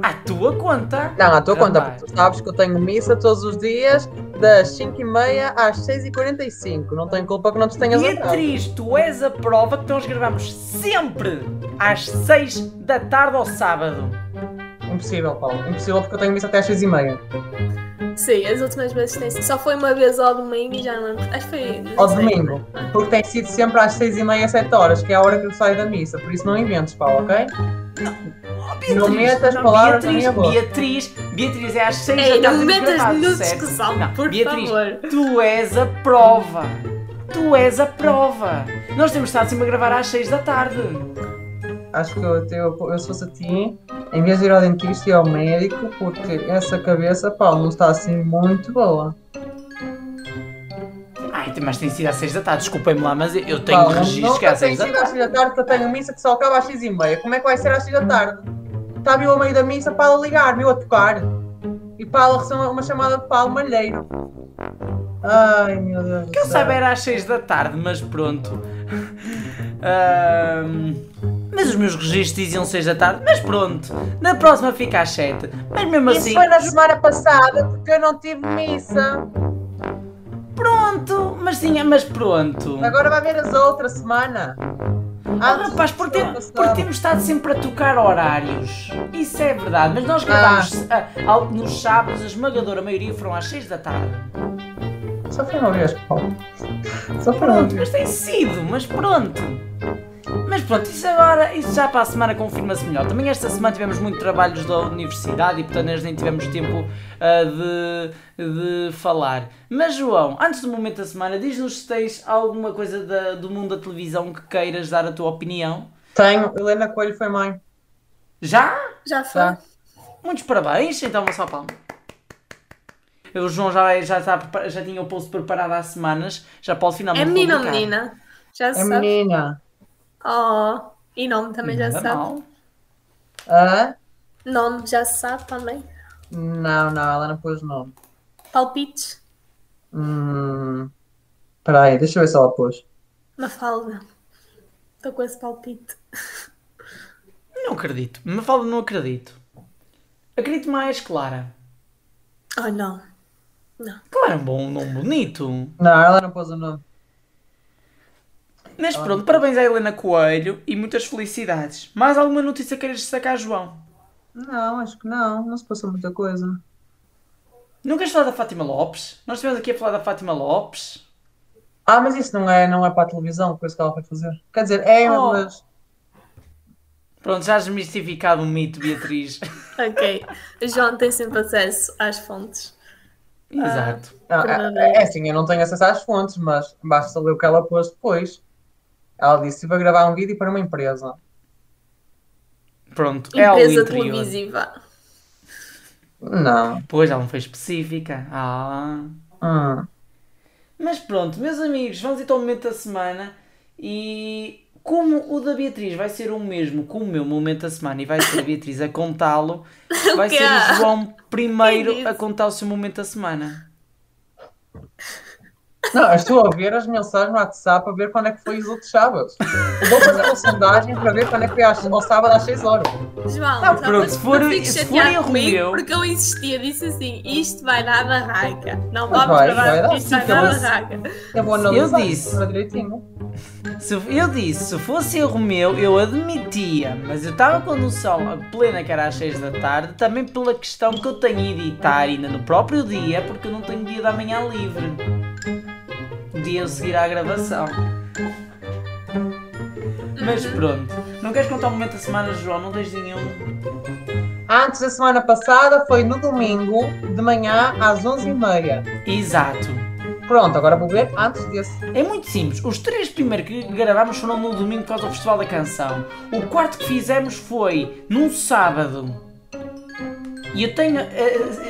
À tua conta. Não, à tua conta, porque tu sabes que eu tenho missa todos os dias, das 5h30 às 6h45. Não tenho culpa que não te tenhas lembrado. Beatriz, tu és a prova que nós gravamos sempre às 6 da tarde ao sábado. Impossível, Paulo. Impossível porque eu tenho missa até às 6h30. Sim, as últimas vezes tem sido. Só foi uma vez ao domingo e já não lembro. Acho que foi. não Ao domingo. Porque tem sido sempre às 6h30, 7 horas, que é a hora que eu saio da missa. Por isso não inventes, Paulo, ok? Oh, Não metas palavras na Beatriz, minha boca. Beatriz, Beatriz, é às 6 Ei, da não tarde. me metas no certo? discussão, Não, por Beatriz, favor. tu és a prova. Tu és a prova. Nós temos estado sempre a gravar às 6 da tarde. Acho que eu, eu, eu se fosse a ti, em vez de ir ao dentista e ao médico, porque essa cabeça, Paulo, não está assim muito boa. Ai, mas tem sido às 6 da tarde, desculpem-me lá, mas eu tenho Paulo, registro que é às tem 6 da sido às tarde. 6 da tarde que eu tenho missa que só acaba às 6 e meia. Como é que vai ser às 6 da tarde? Estava eu a meio da missa para ela ligar-me, eu a tocar. E para ela receber uma, chamada de Paulo Malheiro. Ai meu Deus. Que eu saiba era às 6 da tarde, mas pronto. Ahm, mas os meus registros diziam 6 da tarde, mas pronto. Na próxima fica às 7. Mas mesmo Isso assim, foi na semana passada porque eu não tive missa. pronto. Mas sim, mas pronto. Agora vai ver as outras semana. Ah, rapaz, porque, tem- porque temos estado sempre a tocar horários. Isso é verdade, mas nós Ah. gravamos ah, ao- nos sábados, a esmagadora maioria foram às 6 da tarde. Só foi uma vez, Paulo. Só foi uma Pronto, vez. mas tem sido, mas pronto. Mas pronto, isso agora, isso já para a semana confirma-se melhor. Também esta semana tivemos muito trabalhos da universidade e portanto nós nem tivemos tempo ah, de, de falar. Mas João, antes do momento da semana, diz-nos se tens alguma coisa da- do mundo da televisão que queiras dar a tua opinião. Tenho. Helena Coelho foi mãe. Já? Já foi. Já. Muitos parabéns, então uma só palma. O João já, já, está, já tinha o post preparado há semanas, já pode finalmente É menino ou publicar. menina? Já É sabe. menina. Oh, e nome também já se Nada sabe. Hã? Nome já se sabe também. Não, não, ela não pôs nome. Palpites. Hum. Espera aí, deixa eu ver se ela pôs. Mafalda. Estou com esse palpite. Não acredito. Me fala, não acredito. Acredito mais, Clara. Oh, não. Clara é um bom nome bonito. Não, ela não pôs o nome. Mas pronto, parabéns à Helena Coelho e muitas felicidades. Mais alguma notícia queiras destacar, João? Não, acho que não. Não se passou muita coisa. Não queres falar da Fátima Lopes? Nós estivemos aqui a falar da Fátima Lopes. Ah, mas isso não é, não é para a televisão, coisa que ela foi fazer. Quer dizer, é, Oh. mas. Pronto, já has desmistificado o mito, Beatriz. Ok. João tem sempre acesso às fontes. Exato. Não, Verdadeiro. é, é assim, eu não tenho acesso às fontes, mas basta ler o que ela pôs depois. Ela disse: estive a gravar um vídeo para uma empresa. Pronto, é Empresa interior. televisiva. Não. Pois, ela não foi específica. Ah. Hum. Mas pronto, meus amigos, vamos então ao momento da semana e como o da Beatriz vai ser o mesmo com o meu momento da semana e vai ser a Beatriz a contá-lo, vai ser o João primeiro a contar o seu momento da semana. Não, eu estou a ver as mensagens no WhatsApp a ver quando é que foi os outros sábados. Eu vou fazer uma sondagem para ver quando é que foi ao sábado às 6 horas. João, Não, pronto, se for- se for erro meu- Porque eu insistia, disse assim: isto vai dar barraca. Não Vai, vamos vai gravar dar. porque isto vai dar barraca. Eu vou analisar Eu disse. Se, eu disse, se fosse erro meu, eu admitia, mas eu estava com noção plena que era às 6 da tarde, também pela questão que eu tenho a editar ainda no próprio dia, porque eu não tenho dia da manhã livre. Dia a seguir à gravação. Mas pronto, não queres contar o momento da semana, João? Não tens nenhum. Antes da semana passada foi no domingo, de manhã às 11h30. Exato. Pronto, agora vou ver antes desse. É muito simples. Os três primeiros que gravámos foram no domingo por causa do Festival da Canção. O quarto que fizemos foi num sábado. E eu tenho, eh,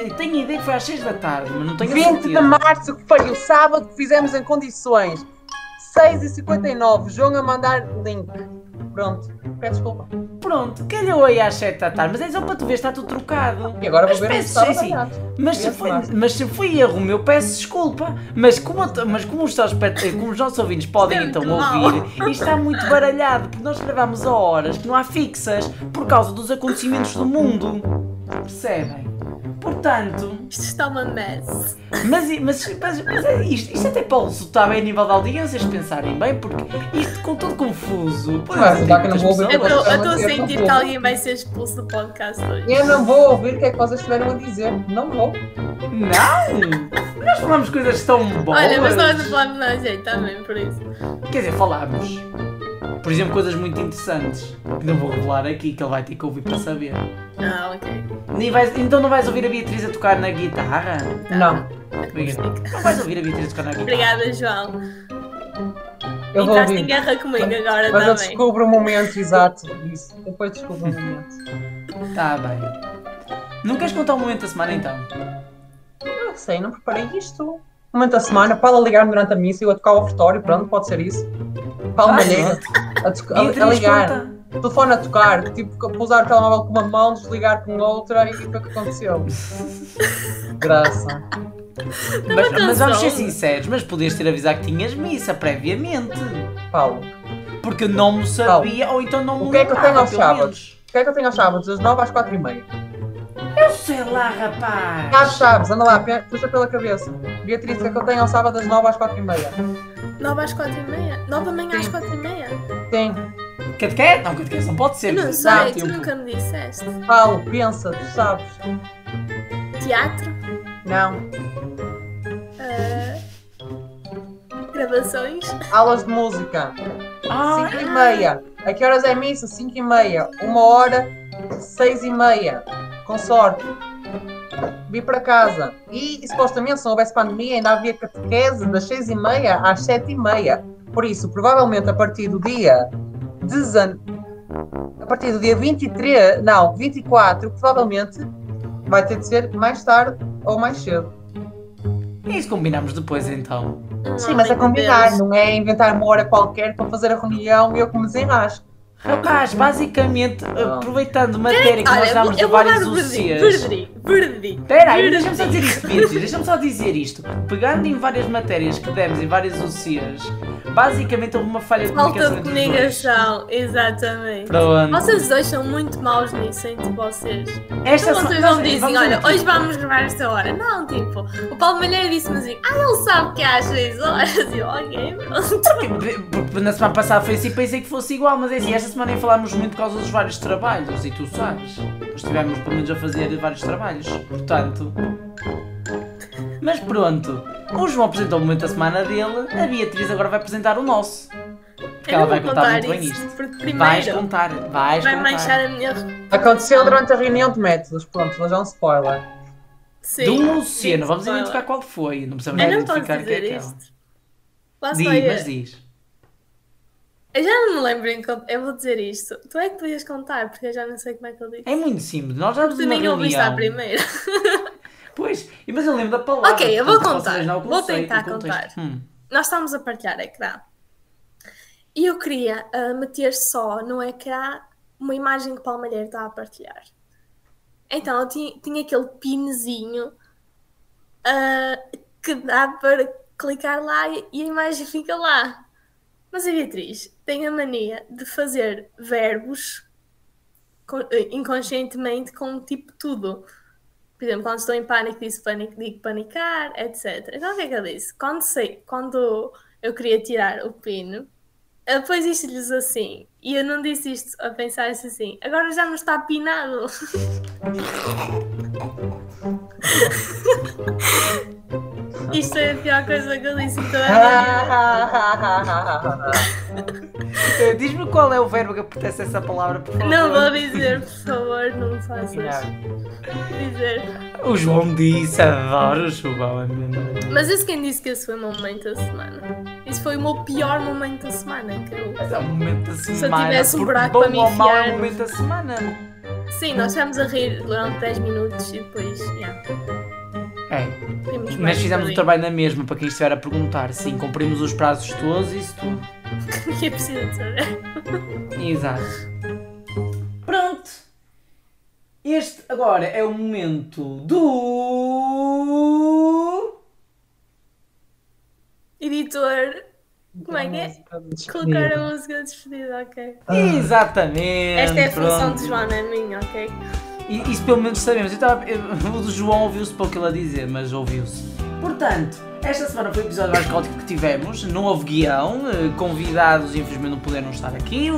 eh, tenho a ideia que foi às 6 da tarde, mas não tenho a 20 de certeza. março, que foi o sábado que fizemos em condições. 6h59, João a mandar link. Pronto, peço desculpa. Pronto, calhou aí às 7 da tarde, mas é só para tu ver, está tudo trocado. E agora mas vou ver o peço, sim, sim. Mas se, foi, mas se foi erro meu, peço desculpa. Mas como, mas como, os, como os nossos ouvintes podem então ouvir, isto está muito baralhado, porque nós gravamos a horas que não há fixas por causa dos acontecimentos do mundo. Percebem? Portanto, Isto está uma mess. mas, mas, mas, mas é isto, isto até pode resultar bem a nível de audiências, pensarem bem, porque isto com todo confuso. pode Mas dá que não vou ouvir Eu estou a sentir que alguém vai ser expulso do podcast hoje. Eu não vou ouvir o que é que vocês tiveram a dizer. Não vou. Não! Nós falamos coisas tão boas. Olha, mas nós não falamos nada jeito também, por isso. Quer dizer, falámos. Por exemplo, coisas muito interessantes. Que não vou revelar aqui, que ele vai ter que ouvir para saber. Ah, ok. Nem vais- então não vais ouvir a Beatriz a tocar na guitarra? Não. Obrigado. Não vais ouvir a Beatriz a tocar na guitarra? Obrigada, João. Eu vou Entraste em ouvir. guerra comigo agora Mas eu também. descubro o momento exato disso. Depois descubro o momento. Tá bem. Não queres contar o momento da semana então? Não sei, não preparei isto. Momento da semana, Paula ligar-me durante a missa e eu a tocar o ofertório, pronto, pode ser isso. Paula Ah, a, a- ligar. conta. telefone a tocar, tipo, pousar o telemóvel com uma mão, desligar com outra e foi o que aconteceu. Graça. Mas, mas vamos ser sinceros, mas podias ter avisado que tinhas missa previamente. Paulo, Porque eu não me sabia, ou então não me o que é que eu tenho aos sábados? O que é que eu tenho aos sábados? Das 9 às 4 e meia. Eu sei lá, rapaz. Ah, chaves, anda lá, puxa pela cabeça. Beatriz, o que é que eu tenho ao sábado das 9 às 4 e meia? 9 às 4 e meia? 9 da manhã às 4 e meia? Tem. Catequete? Não, catequete não pode ser. Eu não sei, dá tu tempo. nunca me disseste. Paulo, pensa, tu sabes. Teatro? Não. ah, gravações? Aulas de música. Ah, 5 e meia. A que horas é missa? 5 e meia. Uma hora, 6 e meia. Com sorte. Vi para casa. E, supostamente, se não houvesse pandemia, ainda havia catequese das 6 e meia às 7 e meia. Por isso, provavelmente, a partir do dia 19... A partir do dia 23... Não, 24, provavelmente, vai ter de ser mais tarde ou mais cedo. E isso combinamos depois então. Sim, mas é combinar, não é inventar uma hora qualquer para fazer a reunião e eu que me desenrasco. Rapaz, basicamente, Ah. aproveitando matéria que nós damos de vários o verdi, UCs. verdi, verdi. Espera aí, deixa-me só dizer isto, deixa-me só dizer isto. Pegando em várias matérias que demos em várias UCs, basicamente houve uma falha de Falta comunicação dois. comunicação, exatamente. Pronto. Vocês dois são muito maus nisso entre vocês. Esta Então vocês não dizem, vamos olha, hoje vamos gravar esta hora. Não, tipo, o Paulo Malheiro disse-me assim, ah, ele sabe que é às 6 horas. E eu, ok, pronto. Na semana passada foi assim, pensei que fosse igual, mas é assim, esta semana nem falámos muito por causa dos vários trabalhos, e tu sabes. Nós estivemos pelo menos a fazer vários trabalhos, portanto. Mas pronto, o João apresentou o momento da semana dele, a Beatriz agora vai apresentar o nosso. Porque Eu ela vai contar contar muito bem isso, isto. porque Vais primeiro contar, vais vai contar. manchar a minha Aconteceu durante a reunião de métodos. Pronto, vou já um spoiler. Sim. De um oceano, vamos identificar qual foi, não precisamos identificar quem é dizer que é. isto. Lá Diz, mas diz. Eu já não me lembro em contar. Eu vou dizer isto. Tu é que podias contar, porque eu já não sei como é que ele disse. É muito simples, nós já Tu nem ouviste à primeira. Pois, mas eu lembro da palavra. Ok, eu vou contar. Vou tentar contar. Hum. Nós estávamos a partilhar ecrã. E eu queria ah, meter só no ecrã uma imagem que o Paulo Malheiro está a partilhar. Então eu tinha, tinha aquele pinzinho ah, que dá para clicar lá e a imagem fica lá. Mas a Beatriz tem a mania de fazer verbos eh, inconscientemente com tipo tudo. Por exemplo, quando estou em pânico, disse pânico, digo panicar, etc. Então o que é que eu disse? Quando, sei, quando eu queria tirar o pino, eu depois disse-lhes assim, e eu não disse isto a pensar assim, agora já não está pinado. Isto é a pior coisa que eu disse em toda a minha vida. Eh, Diz-me qual é o verbo que apetece essa palavra, por favor. Não vou dizer, por favor, não faças. Dizer. O João disse, adoro o João. é. Mas isso quem disse que esse foi o meu momento da semana? Isso foi o meu pior momento da semana, que eu... Mas é o momento da eu semana. tivesse um buraco bom para me ou mau é enfiar- o momento da semana. Sim, nós estivemos a rir durante 10 minutos e depois, yeah, É, mas fizemos o trabalho na mesma, para quem estiver a perguntar. Sim, cumprimos os prazos todos e isso tudo. que é preciso dizer. Exato. Pronto. Este agora é o momento do. Editor, como é que é? Colocar a música de despedida, ok. Exatamente. Esta é a função pronto. de Joana, a minha, ok? E- Isso pelo menos sabemos. Eu tava, eu- o João ouviu-se pouco ele a dizer, mas ouviu-se. Portanto, esta semana foi o episódio mais caótico que tivemos. Não houve guião, eh, convidados infelizmente não puderam estar aqui.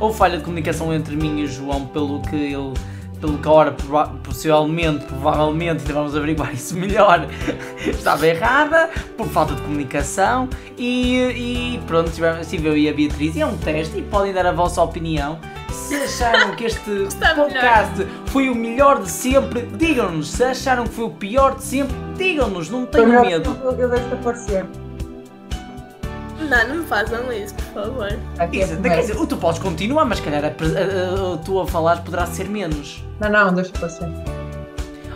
Houve falha de comunicação entre mim e o João, pelo que ele. Pelo que a hora possivelmente, provavelmente, ainda vamos averiguar isso melhor, estava errada, por falta de comunicação. E, e pronto, estive eu e a Beatriz. E é um teste e podem dar a vossa opinião. Se acharam que este melhor. podcast foi o melhor de sempre, digam-nos. Se acharam que foi o pior de sempre, digam-nos, não tenham medo. Eu deixo aparecer. Não, não me façam isso, por favor. É Isso, quer dizer, tu podes continuar, mas calhar a, a- a- tu a falar poderá ser menos. Não, não, deixa aparecer.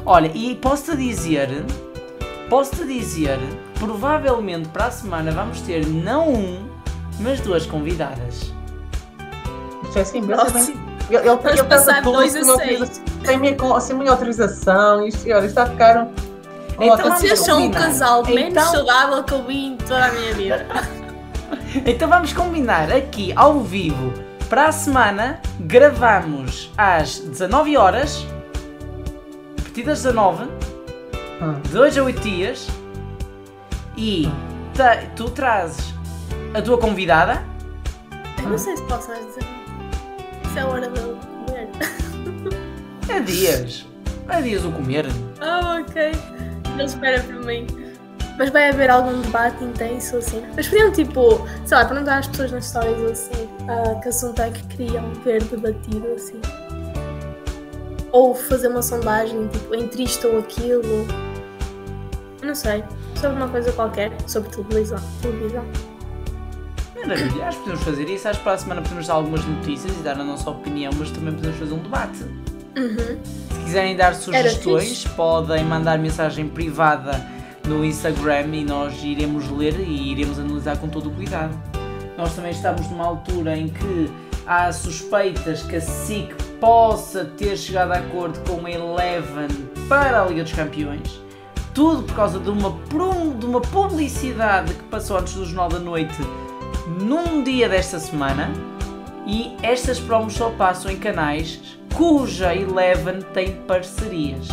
Olha, e posso-te dizer, posso-te dizer, provavelmente para a semana vamos ter não um, mas duas convidadas. Nossa. assim. Ele, ele, Vamos ele passar tudo dois a sem seis. autorização- sem minha, sem minha autorização. Isto, olha, isto está a ficar. um- Então Vocês são o combinar. casal menos Então- saudável que eu vi em toda a minha vida. Então vamos combinar aqui ao vivo. Para a semana gravamos às 19 horas, a partir das 19, Ah. de 2 a 8 dias, e tu trazes a tua convidada. Eu não sei se posso mais dizer. Isso é a hora de comer. A dias. A dias o comer. Ah, ok. Não espera por mim. Mas vai haver algum debate intenso assim? Mas podiam, tipo, sei lá, perguntar às pessoas nas histórias assim, ah, que assunto é que queriam ver debatido assim. Ou fazer uma sondagem, tipo, entre isto ou aquilo. Não sei. Sobre uma coisa qualquer. Sobre televisão. televisão. Maravilha, acho que podemos fazer isso. Acho que para a semana podemos dar algumas notícias e dar a nossa opinião, mas também podemos fazer um debate. Uhum. Se quiserem dar sugestões, podem mandar mensagem privada no Instagram e nós iremos ler e iremos analisar com todo o cuidado. Nós também estamos numa altura em que há suspeitas que a SIC possa ter chegado a acordo com a Eleven para a Liga dos Campeões. Tudo por causa de uma, de uma publicidade que passou antes do Jornal da Noite num dia desta semana. E estas promos só passam em canais cuja Eleven tem parcerias.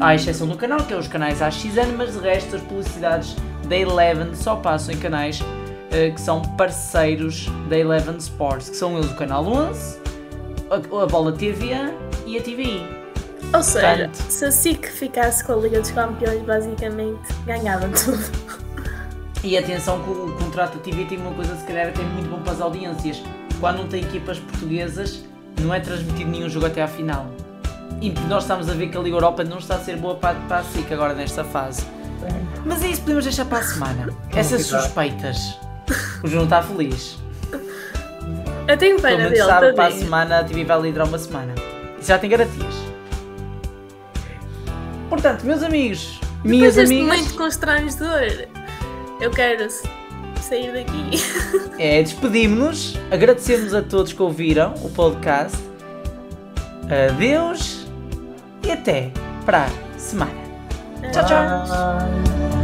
À exceção do canal, que é os canais AXN, mas de resto as publicidades da Eleven só passam em canais eh, que são parceiros da Eleven Sports, que são eles o canal 11, a, a Bola TV e a TVI. Ou seja, Portanto- se a SIC ficasse com a Liga dos Campeões, basicamente ganhava tudo. E atenção que o contrato da TV tem uma coisa se calhar até muito bom para as audiências. Quando não tem equipas portuguesas, não é transmitido nenhum jogo até à final. E nós estamos a ver que a Liga Europa não está a ser boa para, para a SIC agora nesta fase. Mas é isso, podemos deixar para a semana. Essas suspeitas. O João está feliz. Eu tenho pena dele, sabe para a semana a TV vai liderar uma semana. Isso já tem garantias. Portanto, meus amigos, minhas Depois deste amigas, momento constrangedor, eu quero sair daqui. é, despedimos-nos. Agradecemos a todos que ouviram o podcast. Adeus e até para a semana. Tchau, tchau.